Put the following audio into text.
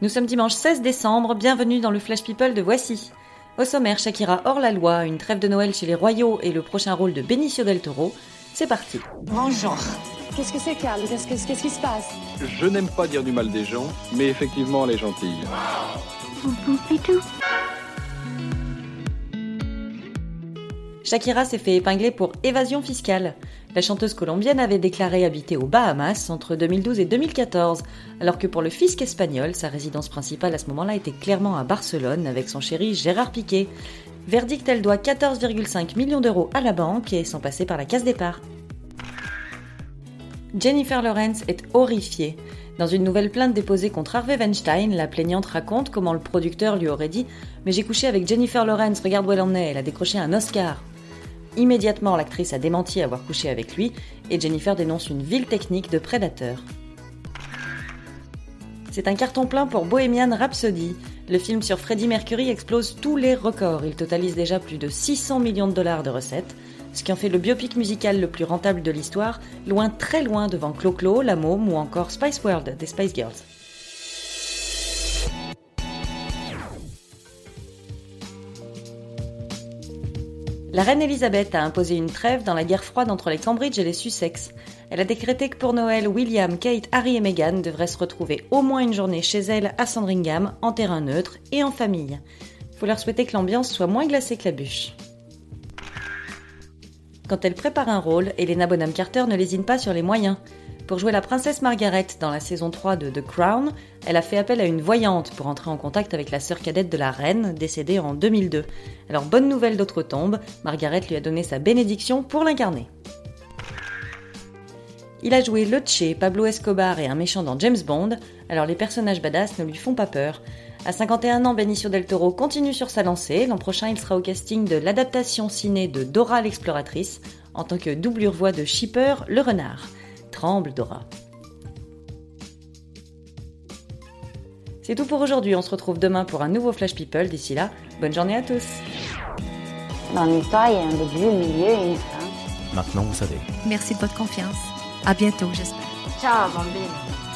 Nous sommes dimanche 16 décembre, bienvenue dans le Flash People de Voici. Au sommaire, Shakira hors la loi, une trêve de Noël chez les Royaux et le prochain rôle de Benicio del Toro. C'est parti. Bonjour. Qu'est-ce que c'est, Carl Qu'est-ce que- qu'est-ce qui se passe? Je n'aime pas dire du mal des gens, mais effectivement, elle est gentille. Shakira s'est fait épingler pour évasion fiscale. La chanteuse colombienne avait déclaré habiter aux Bahamas entre 2012 et 2014, alors que pour le fisc espagnol, sa résidence principale à ce moment-là était clairement à Barcelone avec son chéri Gérard Piqué. Verdict, elle doit 14,5 millions d'euros à la banque et sans passer par la case départ. Jennifer Lawrence est horrifiée. Dans une nouvelle plainte déposée contre Harvey Weinstein, la plaignante raconte comment le producteur lui aurait dit Mais j'ai couché avec Jennifer Lawrence, regarde où elle en est, elle a décroché un Oscar. Immédiatement, l'actrice a démenti avoir couché avec lui et Jennifer dénonce une vile technique de prédateur. C'est un carton plein pour Bohemian Rhapsody. Le film sur Freddie Mercury explose tous les records. Il totalise déjà plus de 600 millions de dollars de recettes, ce qui en fait le biopic musical le plus rentable de l'histoire, loin très loin devant Clo-Clo, La Môme ou encore Spice World des Spice Girls. La reine Elisabeth a imposé une trêve dans la guerre froide entre les Cambridge et les Sussex. Elle a décrété que pour Noël, William, Kate, Harry et Meghan devraient se retrouver au moins une journée chez elle à Sandringham, en terrain neutre et en famille. Faut leur souhaiter que l'ambiance soit moins glacée que la bûche. Quand elle prépare un rôle, Elena Bonham Carter ne lésine pas sur les moyens. Pour jouer la princesse Margaret dans la saison 3 de The Crown, elle a fait appel à une voyante pour entrer en contact avec la sœur cadette de la reine, décédée en 2002. Alors bonne nouvelle d'outre-tombe, Margaret lui a donné sa bénédiction pour l'incarner. Il a joué Leche, Pablo Escobar et un méchant dans James Bond, alors les personnages badass ne lui font pas peur. À 51 ans, Benicio del Toro continue sur sa lancée. L'an prochain, il sera au casting de l'adaptation ciné de Dora l'exploratrice, en tant que doublure voix de Shipper le renard. Tremble, Dora. C'est tout pour aujourd'hui, on se retrouve demain pour un nouveau Flash People. D'ici là, bonne journée à tous. Dans l'histoire, il y a un début, un milieu et une fin. Maintenant, vous savez. Merci de votre confiance. À bientôt, j'espère. Ciao, bambine.